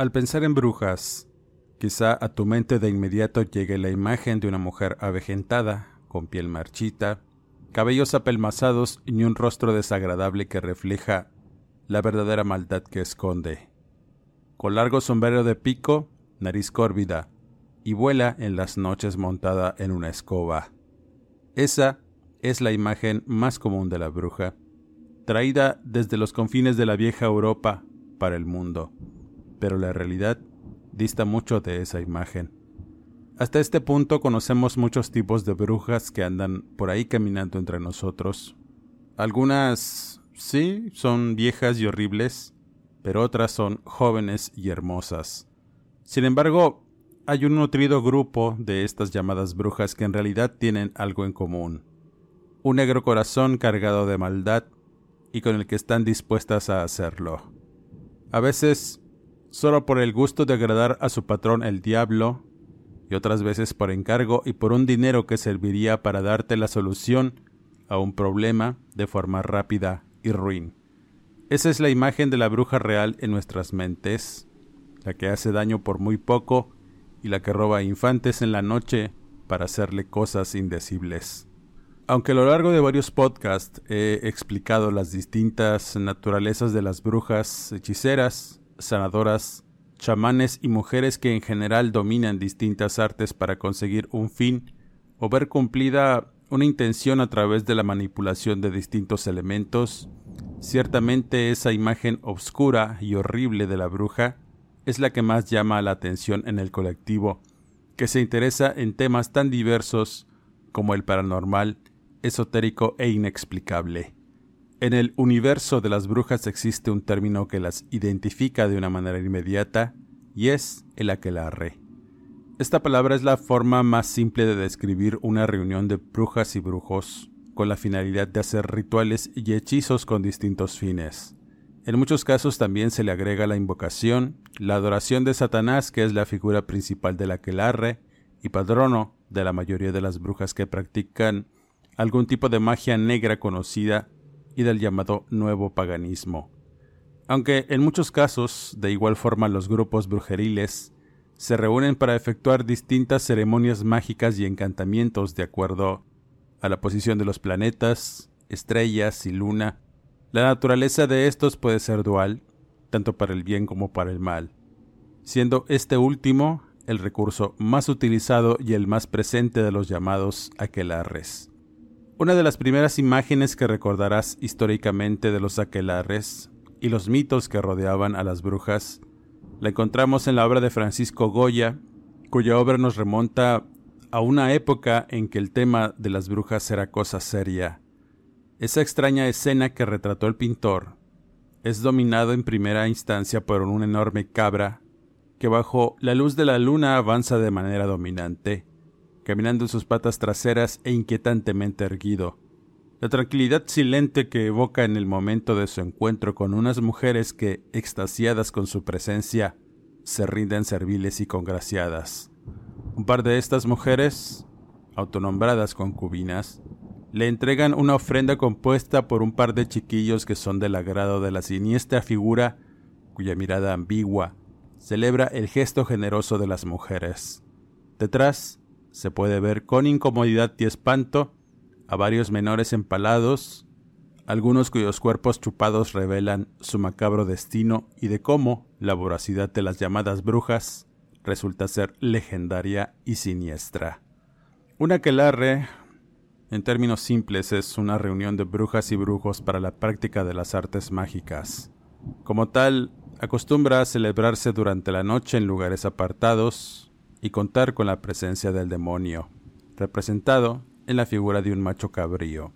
Al pensar en brujas, quizá a tu mente de inmediato llegue la imagen de una mujer avejentada, con piel marchita, cabellos apelmazados y un rostro desagradable que refleja la verdadera maldad que esconde. Con largo sombrero de pico, nariz córvida, y vuela en las noches montada en una escoba. Esa es la imagen más común de la bruja, traída desde los confines de la vieja Europa para el mundo pero la realidad dista mucho de esa imagen. Hasta este punto conocemos muchos tipos de brujas que andan por ahí caminando entre nosotros. Algunas sí son viejas y horribles, pero otras son jóvenes y hermosas. Sin embargo, hay un nutrido grupo de estas llamadas brujas que en realidad tienen algo en común. Un negro corazón cargado de maldad y con el que están dispuestas a hacerlo. A veces solo por el gusto de agradar a su patrón el diablo, y otras veces por encargo y por un dinero que serviría para darte la solución a un problema de forma rápida y ruin. Esa es la imagen de la bruja real en nuestras mentes, la que hace daño por muy poco y la que roba infantes en la noche para hacerle cosas indecibles. Aunque a lo largo de varios podcasts he explicado las distintas naturalezas de las brujas hechiceras, sanadoras, chamanes y mujeres que en general dominan distintas artes para conseguir un fin o ver cumplida una intención a través de la manipulación de distintos elementos, ciertamente esa imagen obscura y horrible de la bruja es la que más llama la atención en el colectivo, que se interesa en temas tan diversos como el paranormal, esotérico e inexplicable. En el universo de las brujas existe un término que las identifica de una manera inmediata y es el aquelarre. Esta palabra es la forma más simple de describir una reunión de brujas y brujos con la finalidad de hacer rituales y hechizos con distintos fines. En muchos casos también se le agrega la invocación, la adoración de Satanás, que es la figura principal del aquelarre y padrono de la mayoría de las brujas que practican algún tipo de magia negra conocida y del llamado nuevo paganismo. Aunque en muchos casos, de igual forma los grupos brujeriles, se reúnen para efectuar distintas ceremonias mágicas y encantamientos de acuerdo a la posición de los planetas, estrellas y luna, la naturaleza de estos puede ser dual, tanto para el bien como para el mal, siendo este último el recurso más utilizado y el más presente de los llamados aquelarres. Una de las primeras imágenes que recordarás históricamente de los aquelarres y los mitos que rodeaban a las brujas la encontramos en la obra de Francisco Goya, cuya obra nos remonta a una época en que el tema de las brujas era cosa seria. Esa extraña escena que retrató el pintor es dominado en primera instancia por una enorme cabra que bajo la luz de la luna avanza de manera dominante caminando en sus patas traseras e inquietantemente erguido. La tranquilidad silente que evoca en el momento de su encuentro con unas mujeres que, extasiadas con su presencia, se rinden serviles y congraciadas. Un par de estas mujeres, autonombradas concubinas, le entregan una ofrenda compuesta por un par de chiquillos que son del agrado de la siniestra figura cuya mirada ambigua celebra el gesto generoso de las mujeres. Detrás, se puede ver con incomodidad y espanto a varios menores empalados, algunos cuyos cuerpos chupados revelan su macabro destino y de cómo la voracidad de las llamadas brujas resulta ser legendaria y siniestra. Un aquelarre, en términos simples, es una reunión de brujas y brujos para la práctica de las artes mágicas. Como tal, acostumbra a celebrarse durante la noche en lugares apartados y contar con la presencia del demonio, representado en la figura de un macho cabrío.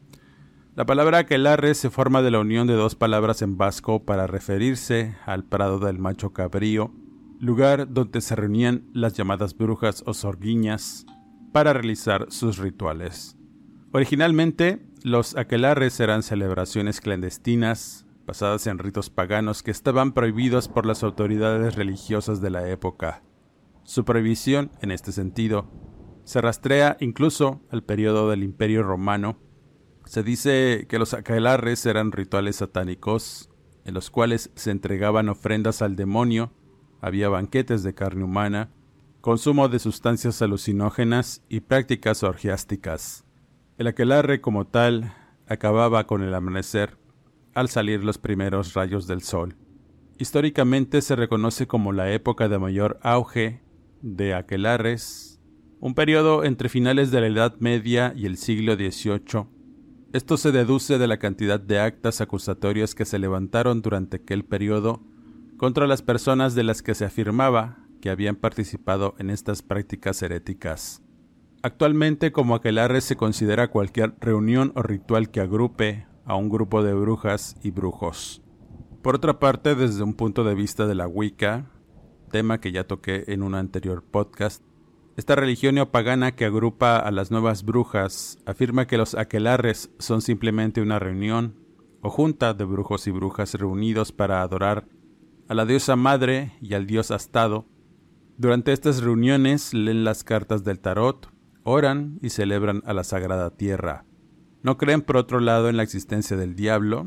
La palabra aquelarre se forma de la unión de dos palabras en vasco para referirse al prado del macho cabrío, lugar donde se reunían las llamadas brujas o sorguiñas para realizar sus rituales. Originalmente, los aquelarres eran celebraciones clandestinas basadas en ritos paganos que estaban prohibidos por las autoridades religiosas de la época. Su prohibición, en este sentido, se rastrea incluso al periodo del Imperio Romano. Se dice que los aquelarres eran rituales satánicos en los cuales se entregaban ofrendas al demonio, había banquetes de carne humana, consumo de sustancias alucinógenas y prácticas orgiásticas. El aquelarre como tal acababa con el amanecer al salir los primeros rayos del sol. Históricamente se reconoce como la época de mayor auge de aquelarres, un periodo entre finales de la Edad Media y el siglo XVIII. Esto se deduce de la cantidad de actas acusatorias que se levantaron durante aquel periodo contra las personas de las que se afirmaba que habían participado en estas prácticas heréticas. Actualmente como aquelarre se considera cualquier reunión o ritual que agrupe a un grupo de brujas y brujos. Por otra parte, desde un punto de vista de la Wicca, tema que ya toqué en un anterior podcast, esta religión neopagana que agrupa a las nuevas brujas afirma que los aquelarres son simplemente una reunión o junta de brujos y brujas reunidos para adorar a la diosa madre y al dios astado. Durante estas reuniones leen las cartas del tarot, oran y celebran a la sagrada tierra. No creen por otro lado en la existencia del diablo,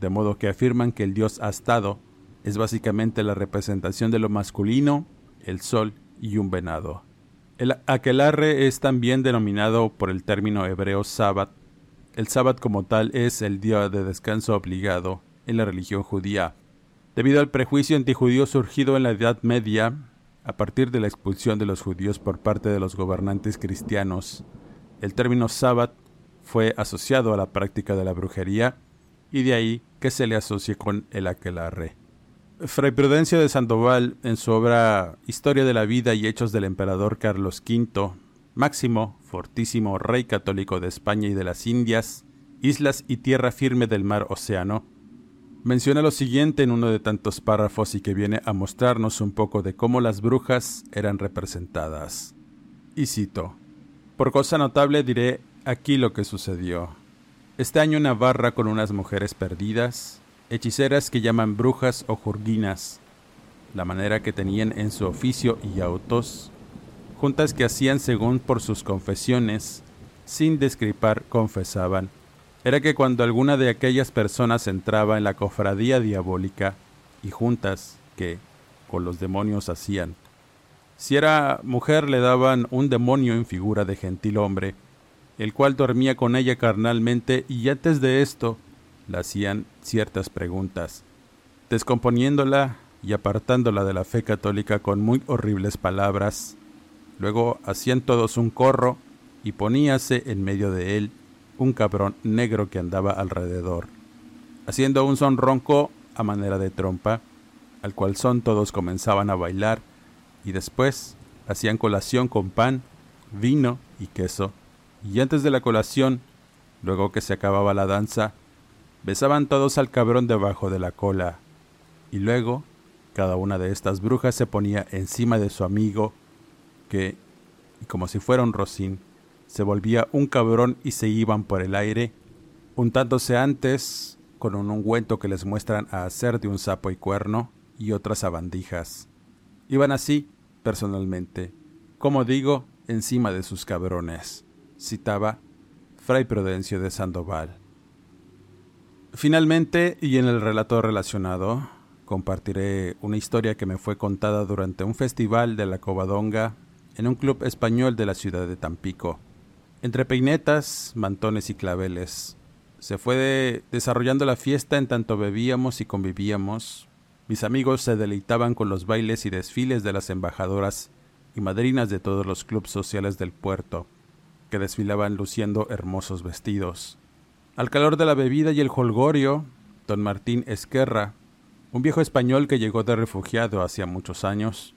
de modo que afirman que el dios astado es básicamente la representación de lo masculino, el sol y un venado. El aquelarre es también denominado por el término hebreo sabbat. El sabbat como tal es el día de descanso obligado en la religión judía. Debido al prejuicio antijudío surgido en la Edad Media, a partir de la expulsión de los judíos por parte de los gobernantes cristianos, el término sábat fue asociado a la práctica de la brujería y de ahí que se le asocie con el aquelarre. Fray Prudencio de Sandoval, en su obra Historia de la vida y hechos del emperador Carlos V, máximo, fortísimo rey católico de España y de las Indias, islas y tierra firme del mar Océano, Menciona lo siguiente en uno de tantos párrafos y que viene a mostrarnos un poco de cómo las brujas eran representadas. Y cito, Por cosa notable diré aquí lo que sucedió. Este año Navarra con unas mujeres perdidas, hechiceras que llaman brujas o jurguinas, la manera que tenían en su oficio y autos, juntas que hacían según por sus confesiones, sin descripar confesaban, era que cuando alguna de aquellas personas entraba en la cofradía diabólica y juntas que con los demonios hacían, si era mujer le daban un demonio en figura de gentil hombre, el cual dormía con ella carnalmente y antes de esto le hacían ciertas preguntas, descomponiéndola y apartándola de la fe católica con muy horribles palabras. Luego hacían todos un corro y poníase en medio de él un cabrón negro que andaba alrededor, haciendo un son ronco a manera de trompa, al cual son todos comenzaban a bailar y después hacían colación con pan, vino y queso, y antes de la colación, luego que se acababa la danza, besaban todos al cabrón debajo de la cola, y luego cada una de estas brujas se ponía encima de su amigo, que, como si fuera un rocín, se volvía un cabrón y se iban por el aire, untándose antes con un ungüento que les muestran a hacer de un sapo y cuerno y otras abandijas. Iban así, personalmente, como digo, encima de sus cabrones, citaba Fray Prudencio de Sandoval. Finalmente, y en el relato relacionado, compartiré una historia que me fue contada durante un festival de la Covadonga en un club español de la ciudad de Tampico. Entre peinetas, mantones y claveles, se fue desarrollando la fiesta en tanto bebíamos y convivíamos, Mis amigos se deleitaban con los bailes y desfiles de las embajadoras y madrinas de todos los clubes sociales del puerto, que desfilaban luciendo hermosos vestidos. Al calor de la bebida y el holgorio, don Martín Esquerra, un viejo español que llegó de refugiado hacía muchos años,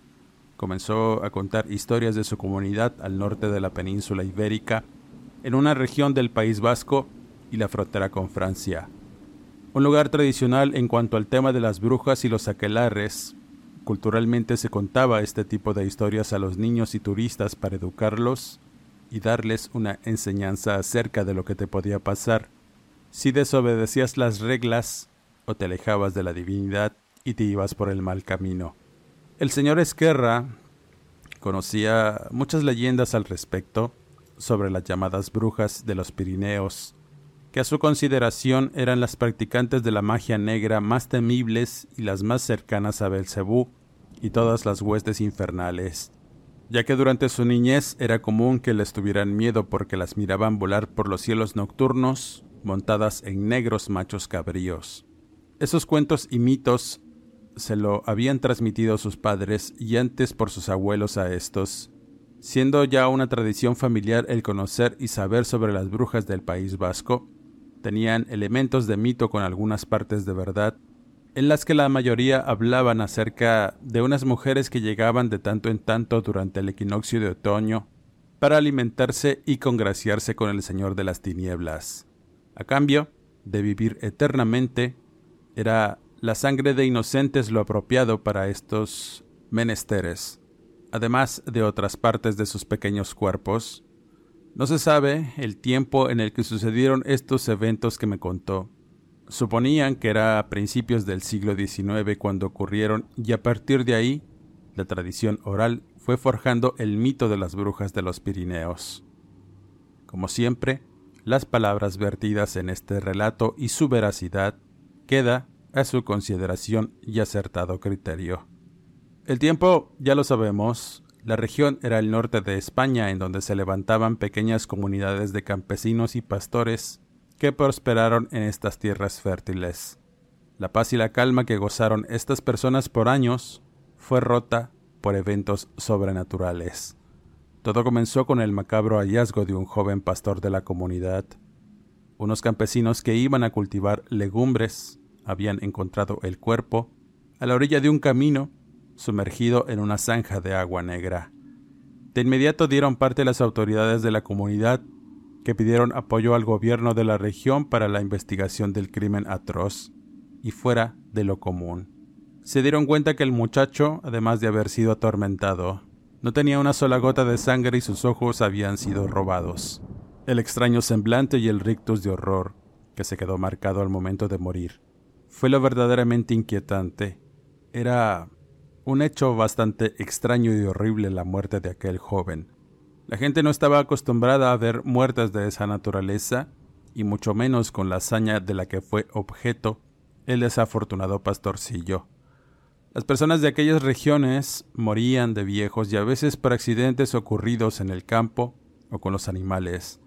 comenzó a contar historias de su comunidad al norte de la península ibérica, en una región del País Vasco y la frontera con Francia. Un lugar tradicional en cuanto al tema de las brujas y los aquelares. Culturalmente se contaba este tipo de historias a los niños y turistas para educarlos y darles una enseñanza acerca de lo que te podía pasar si desobedecías las reglas o te alejabas de la divinidad y te ibas por el mal camino. El señor Esquerra conocía muchas leyendas al respecto sobre las llamadas brujas de los Pirineos, que a su consideración eran las practicantes de la magia negra más temibles y las más cercanas a Belcebú y todas las huestes infernales, ya que durante su niñez era común que les tuvieran miedo porque las miraban volar por los cielos nocturnos montadas en negros machos cabríos. Esos cuentos y mitos se lo habían transmitido sus padres y antes por sus abuelos a estos, siendo ya una tradición familiar el conocer y saber sobre las brujas del País Vasco, tenían elementos de mito con algunas partes de verdad, en las que la mayoría hablaban acerca de unas mujeres que llegaban de tanto en tanto durante el equinoccio de otoño para alimentarse y congraciarse con el Señor de las Tinieblas. A cambio de vivir eternamente, era la sangre de inocentes lo apropiado para estos menesteres, además de otras partes de sus pequeños cuerpos. No se sabe el tiempo en el que sucedieron estos eventos que me contó. Suponían que era a principios del siglo XIX cuando ocurrieron y a partir de ahí la tradición oral fue forjando el mito de las brujas de los Pirineos. Como siempre, las palabras vertidas en este relato y su veracidad queda a su consideración y acertado criterio. El tiempo, ya lo sabemos, la región era el norte de España en donde se levantaban pequeñas comunidades de campesinos y pastores que prosperaron en estas tierras fértiles. La paz y la calma que gozaron estas personas por años fue rota por eventos sobrenaturales. Todo comenzó con el macabro hallazgo de un joven pastor de la comunidad. Unos campesinos que iban a cultivar legumbres habían encontrado el cuerpo a la orilla de un camino sumergido en una zanja de agua negra. De inmediato dieron parte las autoridades de la comunidad que pidieron apoyo al gobierno de la región para la investigación del crimen atroz y fuera de lo común. Se dieron cuenta que el muchacho, además de haber sido atormentado, no tenía una sola gota de sangre y sus ojos habían sido robados. El extraño semblante y el rictus de horror que se quedó marcado al momento de morir fue lo verdaderamente inquietante. Era un hecho bastante extraño y horrible la muerte de aquel joven. La gente no estaba acostumbrada a ver muertes de esa naturaleza, y mucho menos con la hazaña de la que fue objeto el desafortunado pastorcillo. Las personas de aquellas regiones morían de viejos y a veces por accidentes ocurridos en el campo o con los animales.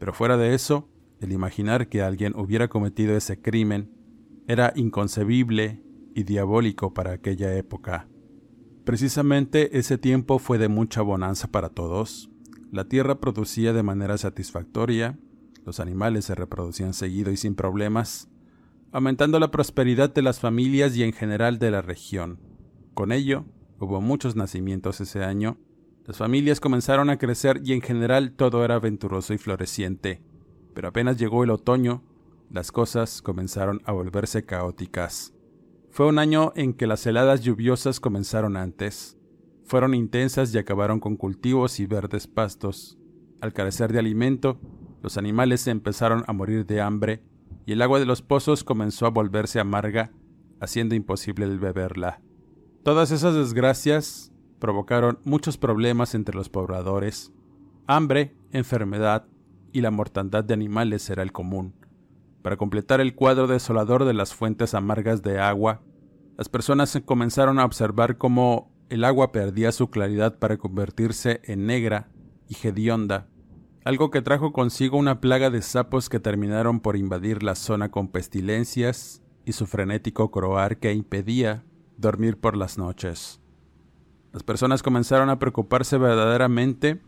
Pero fuera de eso, el imaginar que alguien hubiera cometido ese crimen era inconcebible y diabólico para aquella época. Precisamente ese tiempo fue de mucha bonanza para todos. La tierra producía de manera satisfactoria, los animales se reproducían seguido y sin problemas, aumentando la prosperidad de las familias y en general de la región. Con ello, hubo muchos nacimientos ese año, las familias comenzaron a crecer y en general todo era aventuroso y floreciente. Pero apenas llegó el otoño, las cosas comenzaron a volverse caóticas. Fue un año en que las heladas lluviosas comenzaron antes. Fueron intensas y acabaron con cultivos y verdes pastos. Al carecer de alimento, los animales empezaron a morir de hambre y el agua de los pozos comenzó a volverse amarga, haciendo imposible beberla. Todas esas desgracias provocaron muchos problemas entre los pobladores. Hambre, enfermedad y la mortandad de animales era el común. Para completar el cuadro desolador de las fuentes amargas de agua, las personas comenzaron a observar cómo el agua perdía su claridad para convertirse en negra y hedionda, algo que trajo consigo una plaga de sapos que terminaron por invadir la zona con pestilencias y su frenético croar que impedía dormir por las noches. Las personas comenzaron a preocuparse verdaderamente.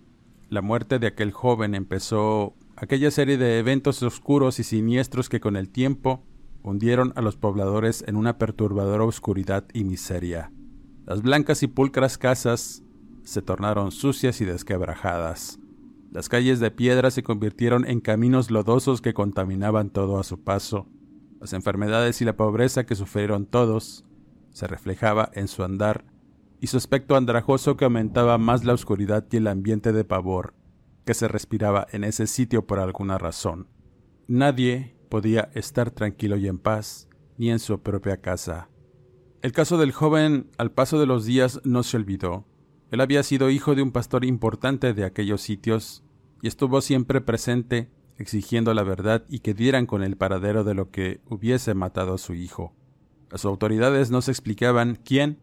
La muerte de aquel joven empezó aquella serie de eventos oscuros y siniestros que con el tiempo hundieron a los pobladores en una perturbadora oscuridad y miseria. Las blancas y pulcras casas se tornaron sucias y desquebrajadas. Las calles de piedra se convirtieron en caminos lodosos que contaminaban todo a su paso. Las enfermedades y la pobreza que sufrieron todos se reflejaba en su andar y su aspecto andrajoso que aumentaba más la oscuridad y el ambiente de pavor que se respiraba en ese sitio por alguna razón. Nadie podía estar tranquilo y en paz, ni en su propia casa. El caso del joven al paso de los días no se olvidó. Él había sido hijo de un pastor importante de aquellos sitios y estuvo siempre presente exigiendo la verdad y que dieran con el paradero de lo que hubiese matado a su hijo. Las autoridades no se explicaban quién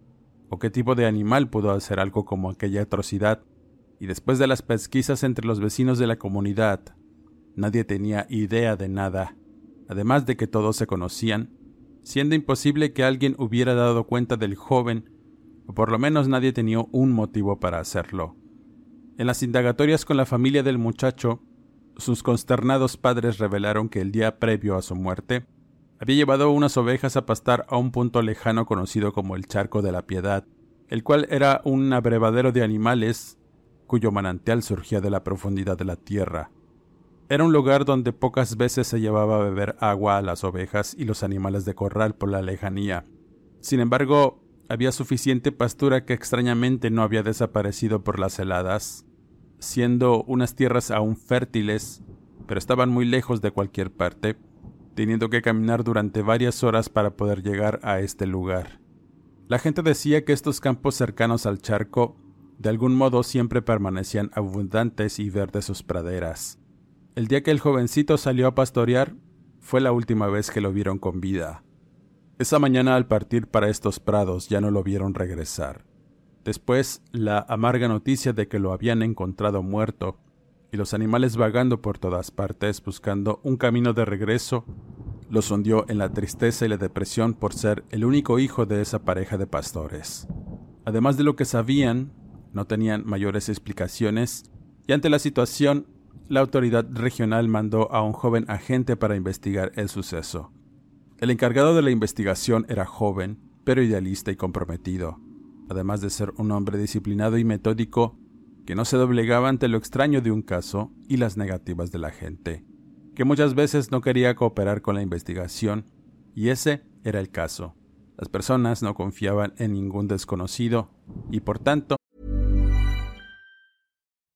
o qué tipo de animal pudo hacer algo como aquella atrocidad, y después de las pesquisas entre los vecinos de la comunidad, nadie tenía idea de nada, además de que todos se conocían, siendo imposible que alguien hubiera dado cuenta del joven, o por lo menos nadie tenía un motivo para hacerlo. En las indagatorias con la familia del muchacho, sus consternados padres revelaron que el día previo a su muerte, había llevado unas ovejas a pastar a un punto lejano conocido como el Charco de la Piedad, el cual era un abrevadero de animales cuyo manantial surgía de la profundidad de la tierra. Era un lugar donde pocas veces se llevaba a beber agua a las ovejas y los animales de corral por la lejanía. Sin embargo, había suficiente pastura que extrañamente no había desaparecido por las heladas, siendo unas tierras aún fértiles, pero estaban muy lejos de cualquier parte, teniendo que caminar durante varias horas para poder llegar a este lugar. La gente decía que estos campos cercanos al charco de algún modo siempre permanecían abundantes y verdes sus praderas. El día que el jovencito salió a pastorear fue la última vez que lo vieron con vida. Esa mañana al partir para estos prados ya no lo vieron regresar. Después, la amarga noticia de que lo habían encontrado muerto y los animales vagando por todas partes buscando un camino de regreso, los hundió en la tristeza y la depresión por ser el único hijo de esa pareja de pastores. Además de lo que sabían, no tenían mayores explicaciones y ante la situación, la autoridad regional mandó a un joven agente para investigar el suceso. El encargado de la investigación era joven, pero idealista y comprometido además de ser un hombre disciplinado y metódico que no se doblegaba ante lo extraño de un caso y las negativas de la gente, que muchas veces no quería cooperar con la investigación, y ese era el caso. Las personas no confiaban en ningún desconocido y por tanto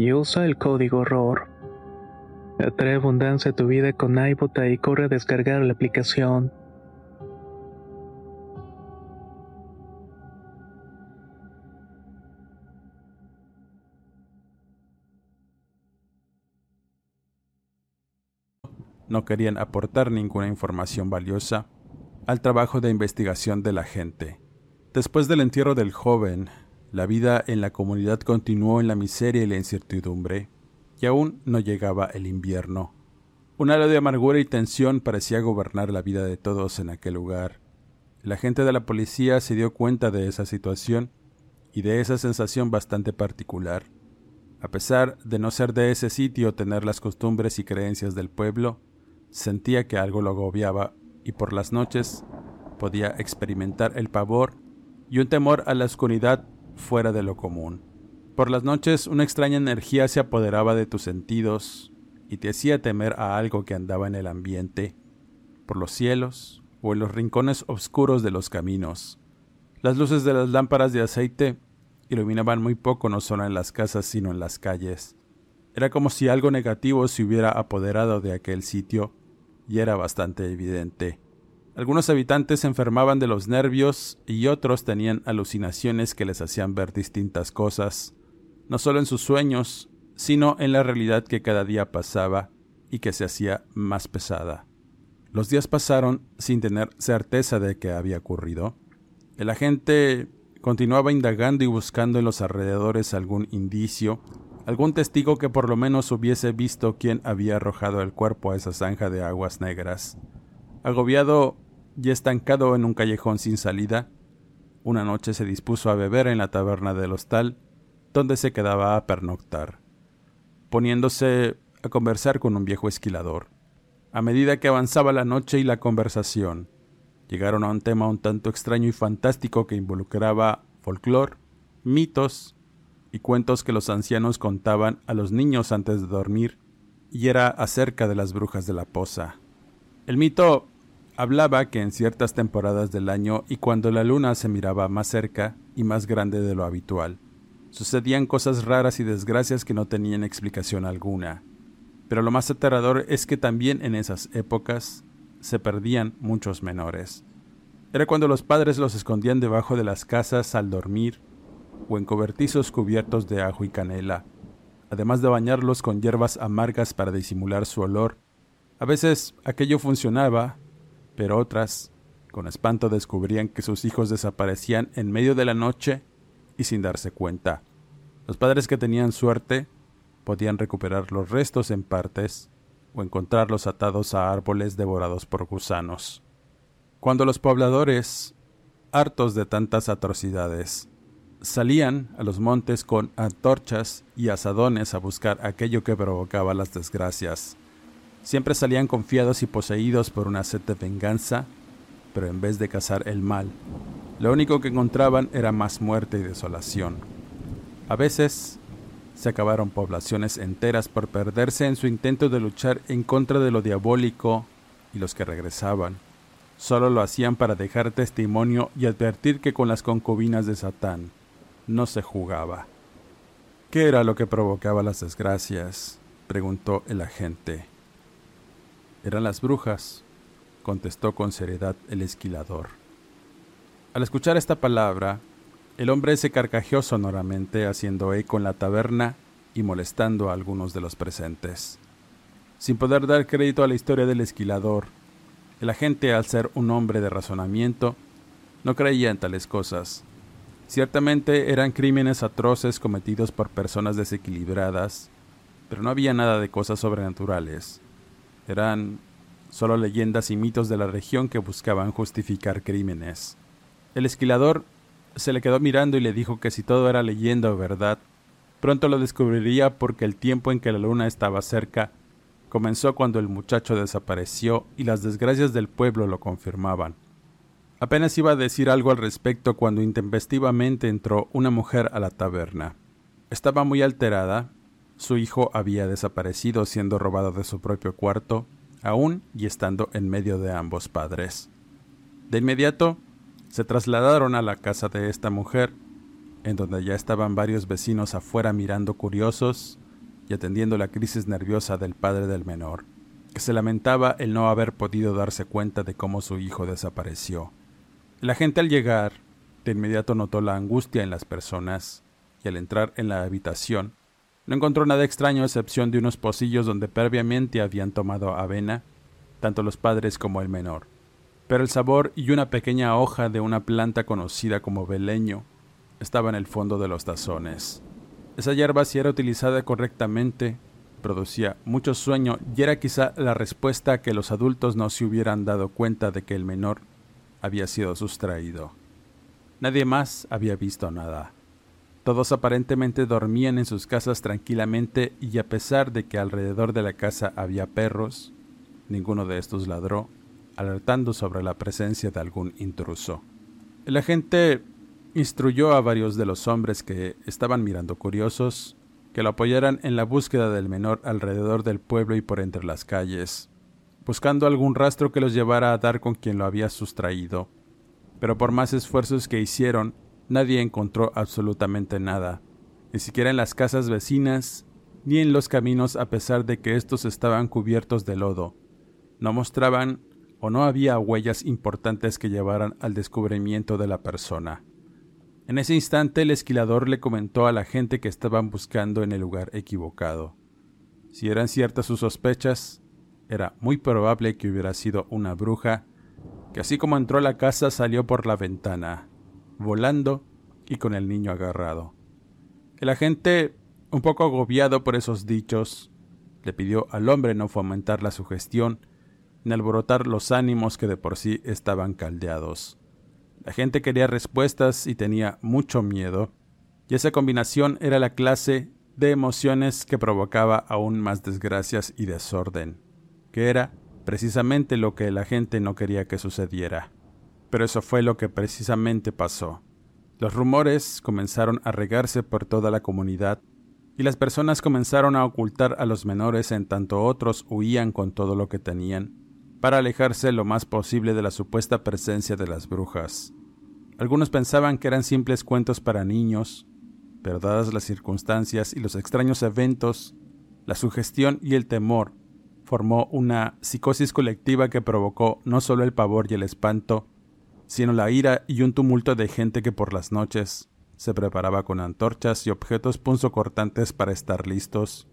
y usa el código ROR. Atrae abundancia a tu vida con iBota y corre a descargar la aplicación. no querían aportar ninguna información valiosa al trabajo de investigación de la gente. Después del entierro del joven, la vida en la comunidad continuó en la miseria y la incertidumbre, y aún no llegaba el invierno. Un halo de amargura y tensión parecía gobernar la vida de todos en aquel lugar. La gente de la policía se dio cuenta de esa situación y de esa sensación bastante particular. A pesar de no ser de ese sitio tener las costumbres y creencias del pueblo, Sentía que algo lo agobiaba y por las noches podía experimentar el pavor y un temor a la oscuridad fuera de lo común. Por las noches una extraña energía se apoderaba de tus sentidos y te hacía temer a algo que andaba en el ambiente, por los cielos o en los rincones oscuros de los caminos. Las luces de las lámparas de aceite iluminaban muy poco no solo en las casas sino en las calles. Era como si algo negativo se hubiera apoderado de aquel sitio y era bastante evidente. Algunos habitantes se enfermaban de los nervios y otros tenían alucinaciones que les hacían ver distintas cosas, no solo en sus sueños, sino en la realidad que cada día pasaba y que se hacía más pesada. Los días pasaron sin tener certeza de qué había ocurrido. El agente continuaba indagando y buscando en los alrededores algún indicio algún testigo que por lo menos hubiese visto quién había arrojado el cuerpo a esa zanja de aguas negras. Agobiado y estancado en un callejón sin salida, una noche se dispuso a beber en la taberna del hostal, donde se quedaba a pernoctar, poniéndose a conversar con un viejo esquilador. A medida que avanzaba la noche y la conversación, llegaron a un tema un tanto extraño y fantástico que involucraba folclore, mitos y cuentos que los ancianos contaban a los niños antes de dormir, y era acerca de las brujas de la poza. El mito hablaba que en ciertas temporadas del año y cuando la luna se miraba más cerca y más grande de lo habitual, sucedían cosas raras y desgracias que no tenían explicación alguna. Pero lo más aterrador es que también en esas épocas se perdían muchos menores. Era cuando los padres los escondían debajo de las casas al dormir o en cobertizos cubiertos de ajo y canela, además de bañarlos con hierbas amargas para disimular su olor. A veces aquello funcionaba, pero otras, con espanto, descubrían que sus hijos desaparecían en medio de la noche y sin darse cuenta. Los padres que tenían suerte podían recuperar los restos en partes o encontrarlos atados a árboles devorados por gusanos. Cuando los pobladores, hartos de tantas atrocidades, salían a los montes con antorchas y asadones a buscar aquello que provocaba las desgracias. Siempre salían confiados y poseídos por una sed de venganza, pero en vez de cazar el mal, lo único que encontraban era más muerte y desolación. A veces se acabaron poblaciones enteras por perderse en su intento de luchar en contra de lo diabólico y los que regresaban solo lo hacían para dejar testimonio y advertir que con las concubinas de Satán no se jugaba. ¿Qué era lo que provocaba las desgracias? preguntó el agente. Eran las brujas, contestó con seriedad el esquilador. Al escuchar esta palabra, el hombre se carcajeó sonoramente haciendo eco en la taberna y molestando a algunos de los presentes. Sin poder dar crédito a la historia del esquilador, el agente, al ser un hombre de razonamiento, no creía en tales cosas. Ciertamente eran crímenes atroces cometidos por personas desequilibradas, pero no había nada de cosas sobrenaturales. Eran solo leyendas y mitos de la región que buscaban justificar crímenes. El esquilador se le quedó mirando y le dijo que si todo era leyenda o verdad, pronto lo descubriría porque el tiempo en que la luna estaba cerca comenzó cuando el muchacho desapareció y las desgracias del pueblo lo confirmaban. Apenas iba a decir algo al respecto cuando intempestivamente entró una mujer a la taberna. Estaba muy alterada. Su hijo había desaparecido siendo robado de su propio cuarto, aún y estando en medio de ambos padres. De inmediato, se trasladaron a la casa de esta mujer, en donde ya estaban varios vecinos afuera mirando curiosos y atendiendo la crisis nerviosa del padre del menor, que se lamentaba el no haber podido darse cuenta de cómo su hijo desapareció. La gente al llegar de inmediato notó la angustia en las personas y al entrar en la habitación no encontró nada extraño a excepción de unos pocillos donde previamente habían tomado avena, tanto los padres como el menor. Pero el sabor y una pequeña hoja de una planta conocida como beleño estaba en el fondo de los tazones. Esa hierba, si era utilizada correctamente, producía mucho sueño y era quizá la respuesta que los adultos no se hubieran dado cuenta de que el menor había sido sustraído. Nadie más había visto nada. Todos aparentemente dormían en sus casas tranquilamente y a pesar de que alrededor de la casa había perros, ninguno de estos ladró, alertando sobre la presencia de algún intruso. El agente instruyó a varios de los hombres que estaban mirando curiosos que lo apoyaran en la búsqueda del menor alrededor del pueblo y por entre las calles, buscando algún rastro que los llevara a dar con quien lo había sustraído. Pero por más esfuerzos que hicieron, nadie encontró absolutamente nada, ni siquiera en las casas vecinas, ni en los caminos a pesar de que estos estaban cubiertos de lodo. No mostraban o no había huellas importantes que llevaran al descubrimiento de la persona. En ese instante el esquilador le comentó a la gente que estaban buscando en el lugar equivocado. Si eran ciertas sus sospechas, era muy probable que hubiera sido una bruja, que así como entró a la casa salió por la ventana, volando y con el niño agarrado. El agente, un poco agobiado por esos dichos, le pidió al hombre no fomentar la sugestión ni alborotar los ánimos que de por sí estaban caldeados. La gente quería respuestas y tenía mucho miedo, y esa combinación era la clase de emociones que provocaba aún más desgracias y desorden, que era precisamente lo que la gente no quería que sucediera. Pero eso fue lo que precisamente pasó. Los rumores comenzaron a regarse por toda la comunidad, y las personas comenzaron a ocultar a los menores en tanto otros huían con todo lo que tenían, para alejarse lo más posible de la supuesta presencia de las brujas. Algunos pensaban que eran simples cuentos para niños, pero dadas las circunstancias y los extraños eventos, la sugestión y el temor formó una psicosis colectiva que provocó no solo el pavor y el espanto, sino la ira y un tumulto de gente que por las noches se preparaba con antorchas y objetos punzocortantes para estar listos,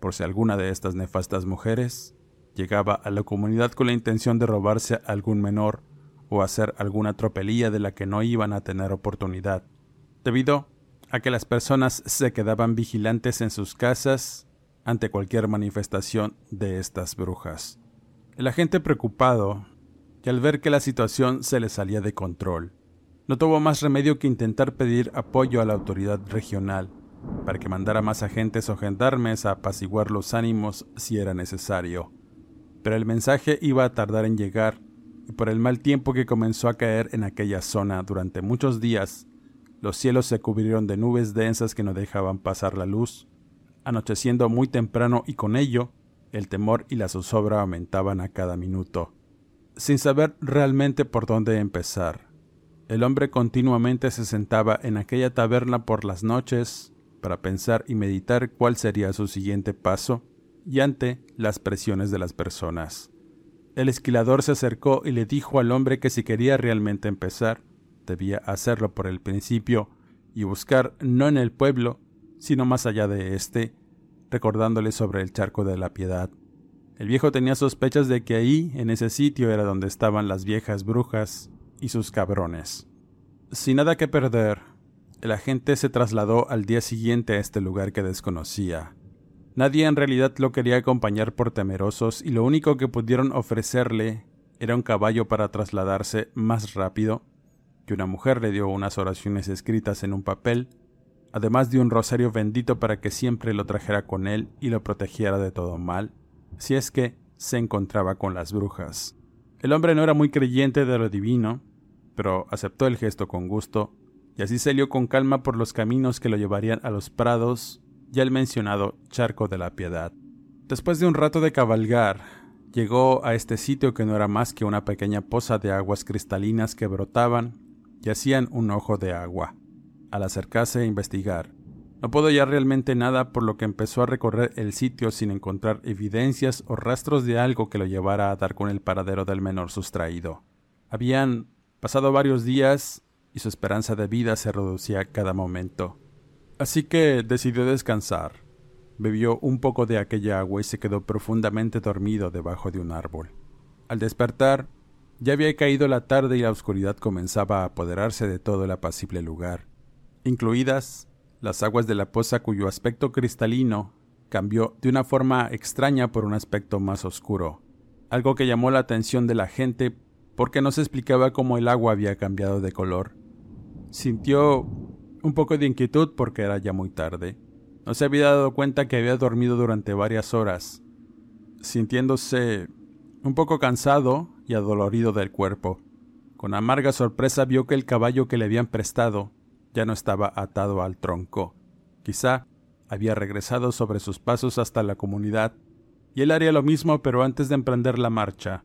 por si alguna de estas nefastas mujeres llegaba a la comunidad con la intención de robarse a algún menor o hacer alguna tropelía de la que no iban a tener oportunidad, debido a que las personas se quedaban vigilantes en sus casas ante cualquier manifestación de estas brujas. El agente preocupado, y al ver que la situación se le salía de control, no tuvo más remedio que intentar pedir apoyo a la autoridad regional para que mandara más agentes o gendarmes a apaciguar los ánimos si era necesario pero el mensaje iba a tardar en llegar, y por el mal tiempo que comenzó a caer en aquella zona durante muchos días, los cielos se cubrieron de nubes densas que no dejaban pasar la luz, anocheciendo muy temprano y con ello el temor y la zozobra aumentaban a cada minuto. Sin saber realmente por dónde empezar, el hombre continuamente se sentaba en aquella taberna por las noches para pensar y meditar cuál sería su siguiente paso y ante las presiones de las personas. El esquilador se acercó y le dijo al hombre que si quería realmente empezar, debía hacerlo por el principio y buscar no en el pueblo, sino más allá de éste, recordándole sobre el charco de la piedad. El viejo tenía sospechas de que ahí, en ese sitio, era donde estaban las viejas brujas y sus cabrones. Sin nada que perder, el agente se trasladó al día siguiente a este lugar que desconocía. Nadie en realidad lo quería acompañar por temerosos y lo único que pudieron ofrecerle era un caballo para trasladarse más rápido, que una mujer le dio unas oraciones escritas en un papel, además de un rosario bendito para que siempre lo trajera con él y lo protegiera de todo mal, si es que se encontraba con las brujas. El hombre no era muy creyente de lo divino, pero aceptó el gesto con gusto, y así salió con calma por los caminos que lo llevarían a los prados y al mencionado Charco de la Piedad. Después de un rato de cabalgar, llegó a este sitio que no era más que una pequeña poza de aguas cristalinas que brotaban y hacían un ojo de agua. Al acercarse a investigar, no pudo hallar realmente nada por lo que empezó a recorrer el sitio sin encontrar evidencias o rastros de algo que lo llevara a dar con el paradero del menor sustraído. Habían pasado varios días y su esperanza de vida se reducía cada momento. Así que decidió descansar. Bebió un poco de aquella agua y se quedó profundamente dormido debajo de un árbol. Al despertar, ya había caído la tarde y la oscuridad comenzaba a apoderarse de todo el apacible lugar, incluidas las aguas de la poza cuyo aspecto cristalino cambió de una forma extraña por un aspecto más oscuro, algo que llamó la atención de la gente porque no se explicaba cómo el agua había cambiado de color. Sintió un poco de inquietud porque era ya muy tarde. No se había dado cuenta que había dormido durante varias horas, sintiéndose un poco cansado y adolorido del cuerpo. Con amarga sorpresa vio que el caballo que le habían prestado ya no estaba atado al tronco. Quizá había regresado sobre sus pasos hasta la comunidad, y él haría lo mismo, pero antes de emprender la marcha,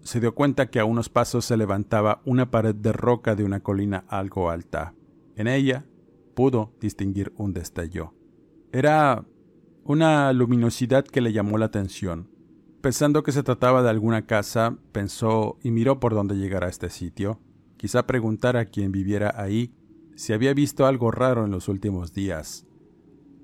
se dio cuenta que a unos pasos se levantaba una pared de roca de una colina algo alta. En ella pudo distinguir un destello. Era una luminosidad que le llamó la atención. Pensando que se trataba de alguna casa, pensó y miró por dónde llegar a este sitio. Quizá preguntar a quien viviera ahí si había visto algo raro en los últimos días.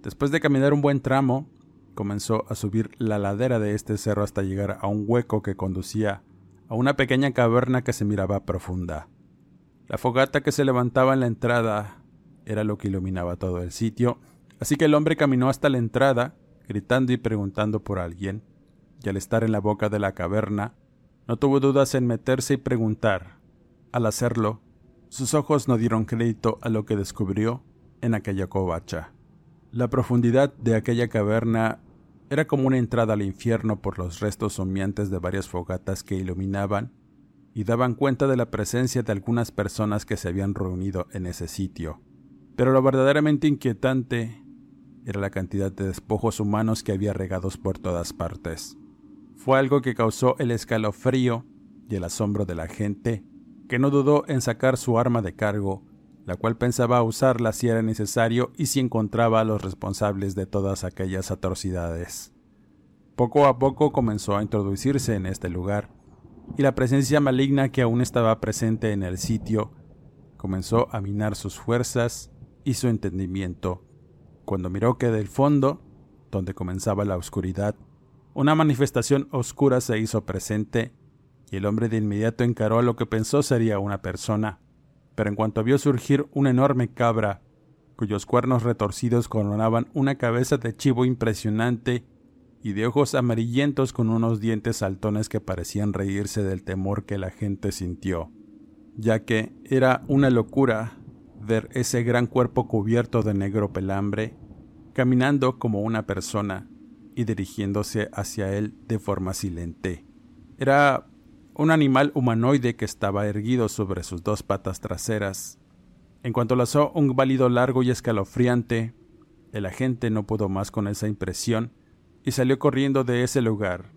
Después de caminar un buen tramo, comenzó a subir la ladera de este cerro hasta llegar a un hueco que conducía a una pequeña caverna que se miraba profunda. La fogata que se levantaba en la entrada era lo que iluminaba todo el sitio, así que el hombre caminó hasta la entrada, gritando y preguntando por alguien, y al estar en la boca de la caverna, no tuvo dudas en meterse y preguntar. Al hacerlo, sus ojos no dieron crédito a lo que descubrió en aquella covacha. La profundidad de aquella caverna era como una entrada al infierno por los restos humeantes de varias fogatas que iluminaban y daban cuenta de la presencia de algunas personas que se habían reunido en ese sitio. Pero lo verdaderamente inquietante era la cantidad de despojos humanos que había regados por todas partes. Fue algo que causó el escalofrío y el asombro de la gente, que no dudó en sacar su arma de cargo, la cual pensaba usarla si era necesario y si encontraba a los responsables de todas aquellas atrocidades. Poco a poco comenzó a introducirse en este lugar, y la presencia maligna que aún estaba presente en el sitio comenzó a minar sus fuerzas y su entendimiento, cuando miró que del fondo, donde comenzaba la oscuridad, una manifestación oscura se hizo presente y el hombre de inmediato encaró a lo que pensó sería una persona, pero en cuanto vio surgir una enorme cabra, cuyos cuernos retorcidos coronaban una cabeza de chivo impresionante y de ojos amarillentos con unos dientes saltones que parecían reírse del temor que la gente sintió, ya que era una locura ver ese gran cuerpo cubierto de negro pelambre, caminando como una persona y dirigiéndose hacia él de forma silente. Era un animal humanoide que estaba erguido sobre sus dos patas traseras. En cuanto lanzó un válido largo y escalofriante, el agente no pudo más con esa impresión y salió corriendo de ese lugar.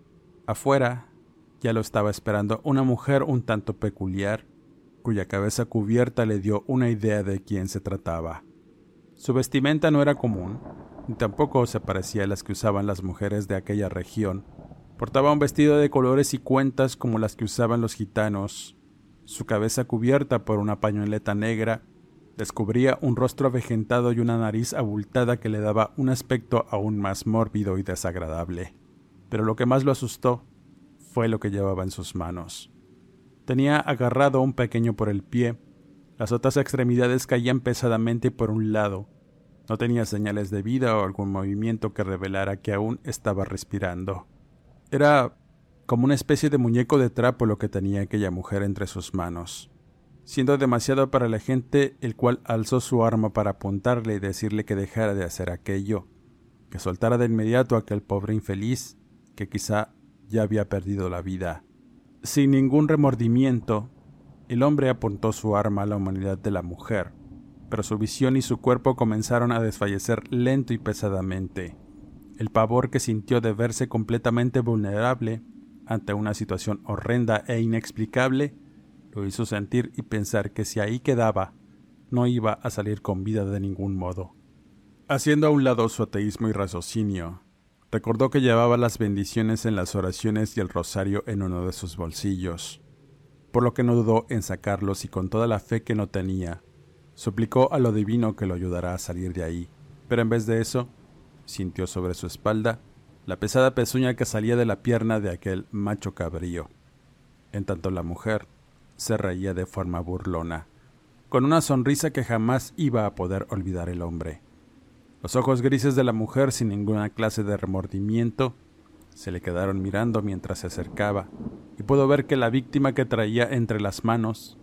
Afuera ya lo estaba esperando una mujer un tanto peculiar, cuya cabeza cubierta le dio una idea de quién se trataba. Su vestimenta no era común, ni tampoco se parecía a las que usaban las mujeres de aquella región. Portaba un vestido de colores y cuentas como las que usaban los gitanos. Su cabeza cubierta por una pañoleta negra descubría un rostro avejentado y una nariz abultada que le daba un aspecto aún más mórbido y desagradable. pero lo que más lo asustó fue lo que llevaba en sus manos. Tenía agarrado un pequeño por el pie, las otras extremidades caían pesadamente por un lado, no tenía señales de vida o algún movimiento que revelara que aún estaba respirando. Era como una especie de muñeco de trapo lo que tenía aquella mujer entre sus manos. Siendo demasiado para la gente, el cual alzó su arma para apuntarle y decirle que dejara de hacer aquello, que soltara de inmediato a aquel pobre infeliz que quizá ya había perdido la vida. Sin ningún remordimiento, el hombre apuntó su arma a la humanidad de la mujer, pero su visión y su cuerpo comenzaron a desfallecer lento y pesadamente. El pavor que sintió de verse completamente vulnerable ante una situación horrenda e inexplicable lo hizo sentir y pensar que si ahí quedaba, no iba a salir con vida de ningún modo. Haciendo a un lado su ateísmo y raciocinio, recordó que llevaba las bendiciones en las oraciones y el rosario en uno de sus bolsillos, por lo que no dudó en sacarlos y con toda la fe que no tenía, suplicó a lo divino que lo ayudara a salir de ahí, pero en vez de eso, sintió sobre su espalda la pesada pezuña que salía de la pierna de aquel macho cabrío. En tanto la mujer se reía de forma burlona, con una sonrisa que jamás iba a poder olvidar el hombre. Los ojos grises de la mujer, sin ninguna clase de remordimiento, se le quedaron mirando mientras se acercaba, y pudo ver que la víctima que traía entre las manos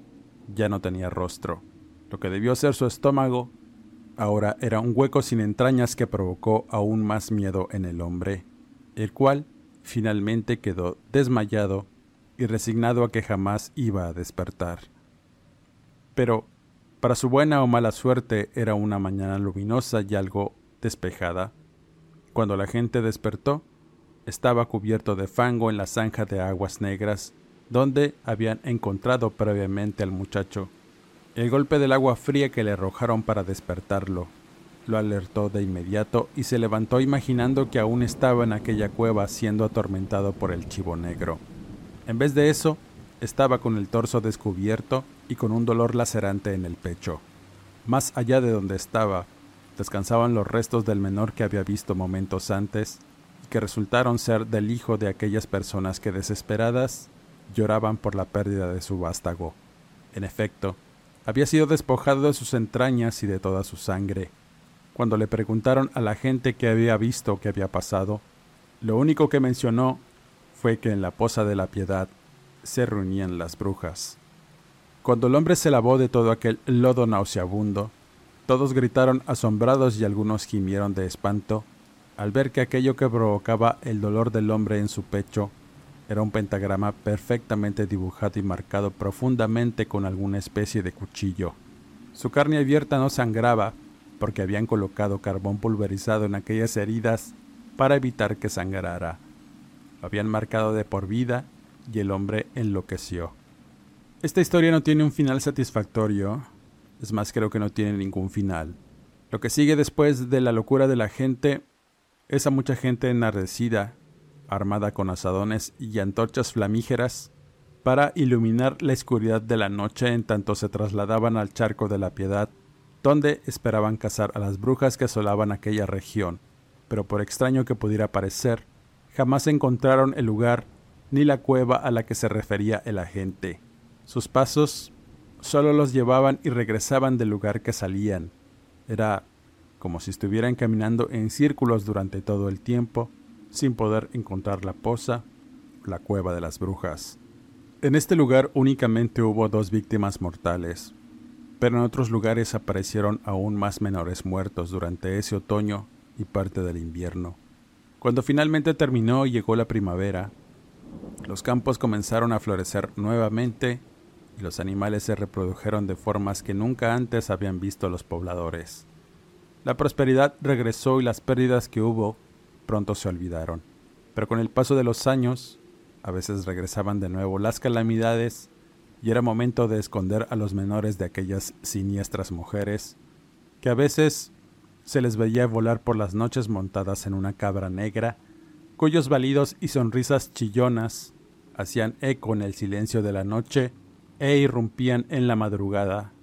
ya no tenía rostro. Lo que debió ser su estómago ahora era un hueco sin entrañas que provocó aún más miedo en el hombre el cual finalmente quedó desmayado y resignado a que jamás iba a despertar. Pero, para su buena o mala suerte, era una mañana luminosa y algo despejada. Cuando la gente despertó, estaba cubierto de fango en la zanja de aguas negras, donde habían encontrado previamente al muchacho. El golpe del agua fría que le arrojaron para despertarlo lo alertó de inmediato y se levantó imaginando que aún estaba en aquella cueva siendo atormentado por el chivo negro. En vez de eso, estaba con el torso descubierto y con un dolor lacerante en el pecho. Más allá de donde estaba, descansaban los restos del menor que había visto momentos antes y que resultaron ser del hijo de aquellas personas que desesperadas lloraban por la pérdida de su vástago. En efecto, había sido despojado de sus entrañas y de toda su sangre, cuando le preguntaron a la gente que había visto qué había pasado, lo único que mencionó fue que en la poza de la piedad se reunían las brujas. Cuando el hombre se lavó de todo aquel lodo nauseabundo, todos gritaron asombrados y algunos gimieron de espanto al ver que aquello que provocaba el dolor del hombre en su pecho era un pentagrama perfectamente dibujado y marcado profundamente con alguna especie de cuchillo. Su carne abierta no sangraba, porque habían colocado carbón pulverizado en aquellas heridas para evitar que sangrara. Lo habían marcado de por vida y el hombre enloqueció. Esta historia no tiene un final satisfactorio, es más creo que no tiene ningún final. Lo que sigue después de la locura de la gente es a mucha gente enardecida, armada con asadones y antorchas flamígeras, para iluminar la oscuridad de la noche en tanto se trasladaban al charco de la piedad donde esperaban cazar a las brujas que asolaban aquella región, pero por extraño que pudiera parecer, jamás encontraron el lugar ni la cueva a la que se refería el agente. Sus pasos solo los llevaban y regresaban del lugar que salían. Era como si estuvieran caminando en círculos durante todo el tiempo, sin poder encontrar la poza, la cueva de las brujas. En este lugar únicamente hubo dos víctimas mortales, pero en otros lugares aparecieron aún más menores muertos durante ese otoño y parte del invierno. Cuando finalmente terminó y llegó la primavera, los campos comenzaron a florecer nuevamente y los animales se reprodujeron de formas que nunca antes habían visto los pobladores. La prosperidad regresó y las pérdidas que hubo pronto se olvidaron, pero con el paso de los años, a veces regresaban de nuevo las calamidades y era momento de esconder a los menores de aquellas siniestras mujeres, que a veces se les veía volar por las noches montadas en una cabra negra, cuyos balidos y sonrisas chillonas hacían eco en el silencio de la noche e irrumpían en la madrugada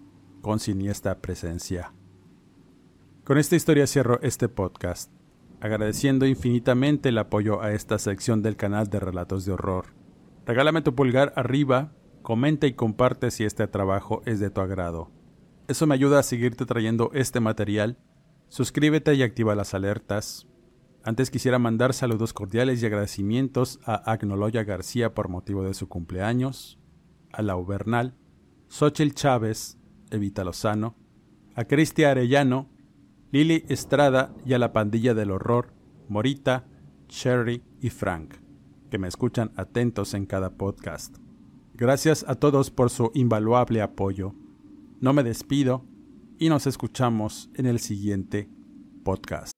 con siniestra presencia. Con esta historia cierro este podcast. Agradeciendo infinitamente el apoyo a esta sección del canal de Relatos de Horror. Regálame tu pulgar arriba, comenta y comparte si este trabajo es de tu agrado. Eso me ayuda a seguirte trayendo este material. Suscríbete y activa las alertas. Antes quisiera mandar saludos cordiales y agradecimientos a Agnoloya García por motivo de su cumpleaños, a Lau Bernal, Xochitl Chávez, Evita Lozano, a Cristi Arellano, Lili Estrada y a la pandilla del horror, Morita, Sherry y Frank, que me escuchan atentos en cada podcast. Gracias a todos por su invaluable apoyo. No me despido y nos escuchamos en el siguiente podcast.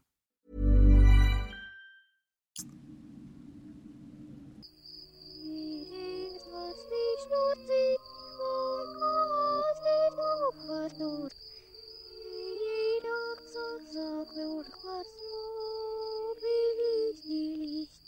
кладут. Ее лицо закрыл хвост, убились, делись.